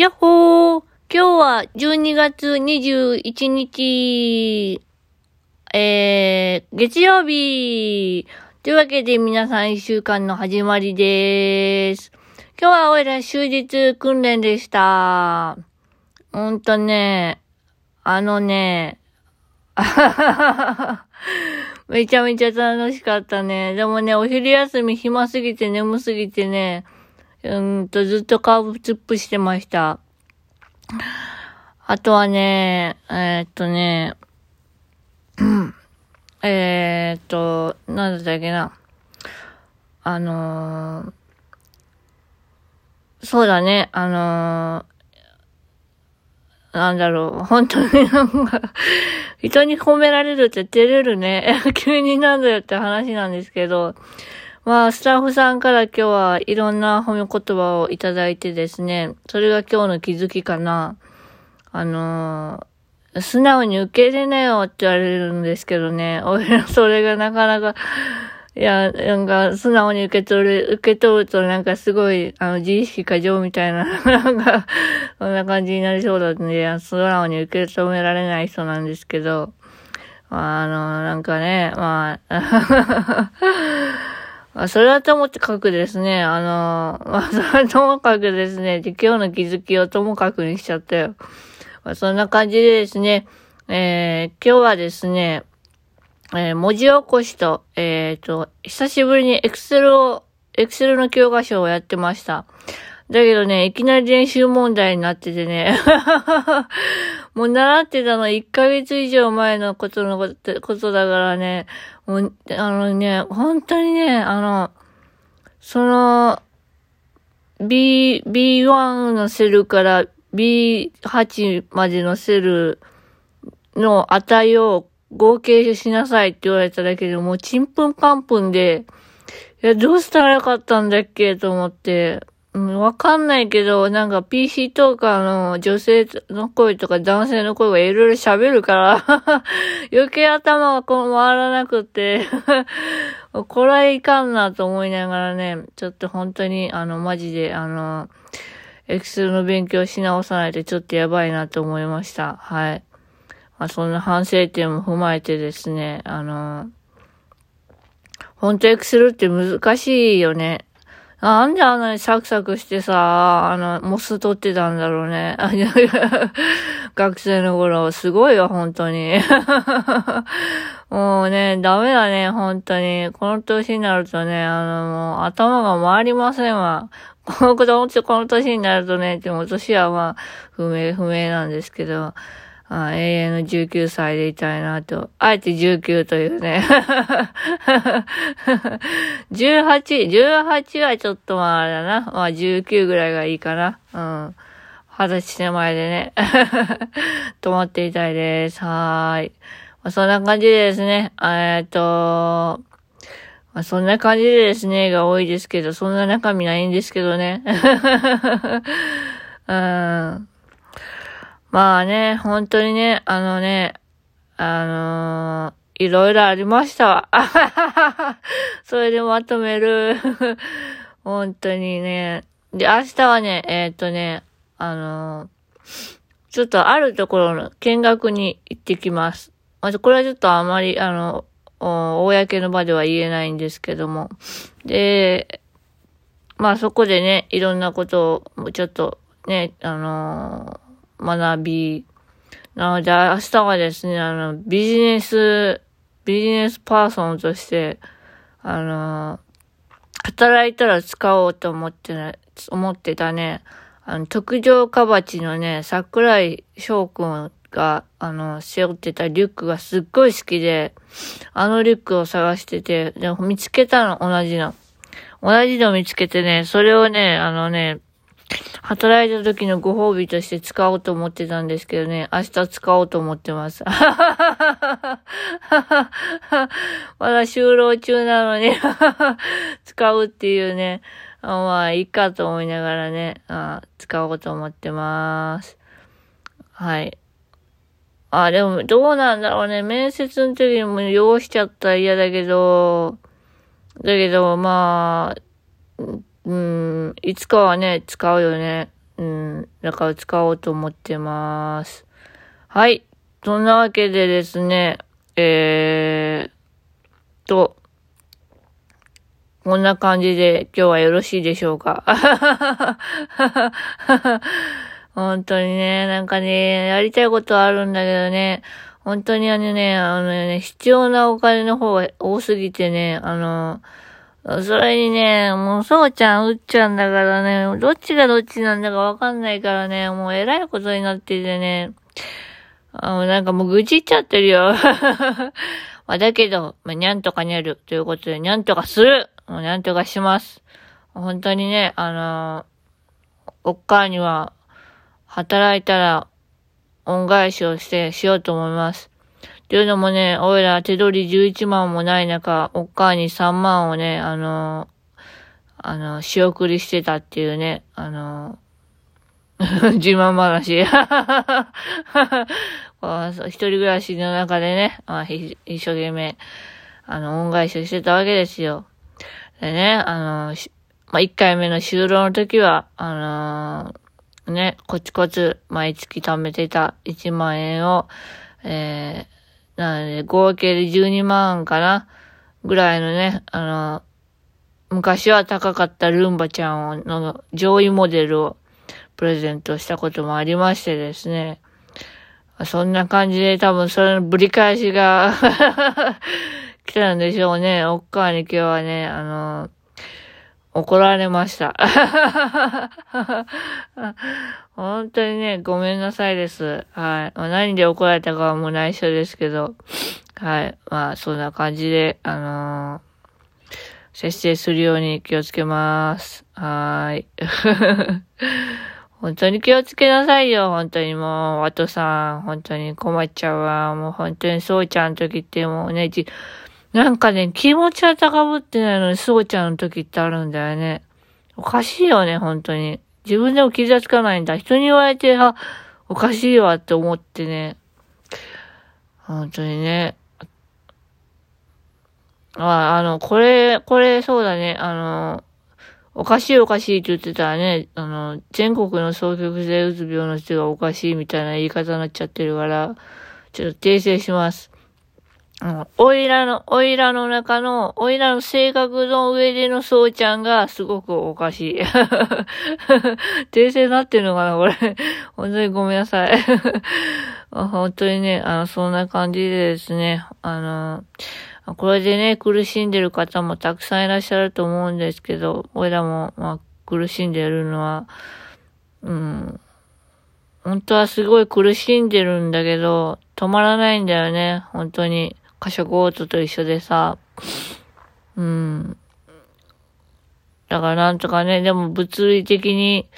やっほー今日は12月21日、えー、月曜日というわけで皆さん一週間の始まりです。今日はおいら終日訓練でした。ほんとね、あのね、めちゃめちゃ楽しかったね。でもね、お昼休み暇すぎて眠すぎてね、うんと、ずっとカーブツップしてました。あとはね、えー、っとね、えー、っと、なんだったっけな。あのー、そうだね、あのー、なんだろう、本当になんか人に褒められるって照れるね。急になんだよって話なんですけど、まあ、スタッフさんから今日はいろんな褒め言葉をいただいてですね、それが今日の気づきかな。あのー、素直に受け入れなよって言われるんですけどね、俺はそれがなかなか、いや、なんか、素直に受け取る、受け取るとなんかすごい、あの、自意識過剰みたいな、なんか、そんな感じになりそうだんで、素直に受け止められない人なんですけど、まあ、あの、なんかね、まあ、あそれはともかくですね、あの、まあ、それはともかくですね、で今日の気づきをともかくにしちゃったよ。まあ、そんな感じでですね、えー、今日はですね、えー、文字起こしと、えっ、ー、と、久しぶりにエクセルを、エクセルの教科書をやってました。だけどね、いきなり練習問題になっててね。もう習ってたの1ヶ月以上前のことのことだからね、もう、あのね、本当にね、あの、その、B、B1 のセルから B8 までのセルの値を合計しなさいって言われただけでもうちんぷんぱんぷんで、いや、どうしたらよかったんだっけと思って、うん、わかんないけど、なんか PC トーカーの女性の声とか男性の声がいろいろ喋るから 余計頭がこう回らなくて これはいかんなと思いながらね、ちょっと本当に、あの、マジで、あの、エクセルの勉強し直さないとちょっとやばいなと思いました。はい。まあ、そんな反省点も踏まえてですね、あの、本当エクセルって難しいよね。なんであんなにサクサクしてさ、あの、モス取ってたんだろうね。学生の頃、すごいわ、本当に。もうね、ダメだね、本当に。この年になるとね、あの、もう頭が回りませんわ。この子供ってこの年になるとね、でも年はまあ、不明、不明なんですけど。あ永遠の19歳でいたいなと。あえて19というね。18、18はちょっとまああれだな。まあ19ぐらいがいいかな。うん。二十歳手前でね。止まっていたいです。はーい。まあ、そんな感じでですね。えっと、まあ、そんな感じでですね、が多いですけど、そんな中身ないんですけどね。うん。まあね、本当にね、あのね、あのー、いろいろありましたわ。それでまとめる。本当にね。で、明日はね、えー、っとね、あのー、ちょっとあるところの見学に行ってきます。まずこれはちょっとあまり、あの、公の場では言えないんですけども。で、まあそこでね、いろんなことをちょっとね、あのー学び、なので明日はですね、あの、ビジネス、ビジネスパーソンとして、あの、働いたら使おうと思ってね、思ってたね、あの、特上かばちのね、桜井翔くんが、あの、背負ってたリュックがすっごい好きで、あのリュックを探してて、で見つけたの、同じの。同じの見つけてね、それをね、あのね、働いた時のご褒美として使おうと思ってたんですけどね、明日使おうと思ってます。まだ就労中なのに 使うっていうね、まあ、いいかと思いながらね、あ使おうと思ってます。はい。あ、でも、どうなんだろうね。面接の時にも汚しちゃったら嫌だけど、だけど、まあ、うん、いつかはね、使うよね。うん。ん、だから使おうと思ってます。はい。そんなわけでですね、えー、と、こんな感じで今日はよろしいでしょうか。本当にね、なんかね、やりたいことはあるんだけどね、本当にあのね、あのね、必要なお金の方が多すぎてね、あの、それにね、もうそうちゃん、うっちゃんだからね、どっちがどっちなんだかわかんないからね、もう偉いことになっててね、あなんかもう愚痴っちゃってるよ。まあ、だけど、まあ、にゃんとかにゃるということで、にゃんとかするもうにゃんとかします。本当にね、あのー、おっかには、働いたら、恩返しをして、しようと思います。というのもね、おいら手取り11万もない中、おっかに3万をね、あの、あの、仕送りしてたっていうね、あの、自慢話。一人暮らしの中でね、まあ、一生懸命、あの、恩返しをしてたわけですよ。でね、あの、まあ、一回目の就労の時は、あのー、ね、コツコツ毎月貯めてた1万円を、えー、なので、合計で12万かな？ぐらいのね、あの、昔は高かったルンバちゃんの上位モデルをプレゼントしたこともありましてですね。そんな感じで多分それのぶり返しが 来たんでしょうね。おっかわに今日はね、あの、怒られました。本当にね、ごめんなさいです。はい。まあ、何で怒られたかはもう内緒ですけど、はい。まあ、そんな感じで、あのー、節制するように気をつけます。はい。本当に気をつけなさいよ、本当にもう、ワトさん、本当に困っちゃうわ。もう本当にそうちゃんの時ってもうね、じ、なんかね、気持ちは高ぶってないのに、そうちゃんの時ってあるんだよね。おかしいよね、本当に。自分でも気がつかないんだ。人に言われて、あ、おかしいわって思ってね。本当にね。あ、あの、これ、これ、そうだね。あの、おかしいおかしいって言ってたらね、あの、全国の双極性うつ病の人がおかしいみたいな言い方になっちゃってるから、ちょっと訂正します。うん、おいらの、おいらの中の、おいらの性格の上でのそうちゃんがすごくおかしい。訂正なってんのかなこれ。本当にごめんなさい。本当にね、あの、そんな感じでですね、あの、これでね、苦しんでる方もたくさんいらっしゃると思うんですけど、おいらも、まあ、苦しんでるのは、うん、本当はすごい苦しんでるんだけど、止まらないんだよね、本当に。過食オートと一緒でさ、うん。だからなんとかね、でも物理的に、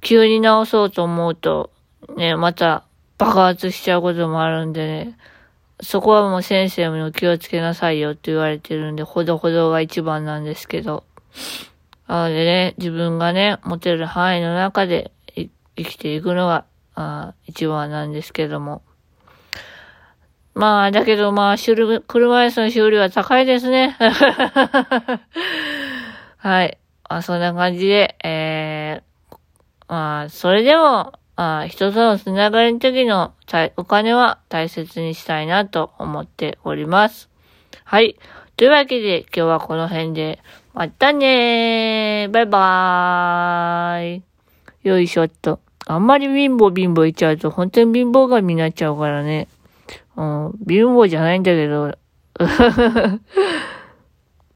急に治そうと思うと、ね、また爆発しちゃうこともあるんでね、そこはもう先生も気をつけなさいよって言われてるんで、ほどほどが一番なんですけど。なのでね、自分がね、持てる範囲の中で生きていくのが、あ一番なんですけども。まあ、だけどまあ、修理、車椅子の修理は高いですね。はい。まあ、そんな感じで、えー、まあ、それでも、まあ、人とのつながりの時のお金は大切にしたいなと思っております。はい。というわけで、今日はこの辺で、またねーバイバーイよいしょっと。あんまり貧乏貧乏言っちゃうと、本当に貧乏神になっちゃうからね。うん、貧乏じゃないんだけど、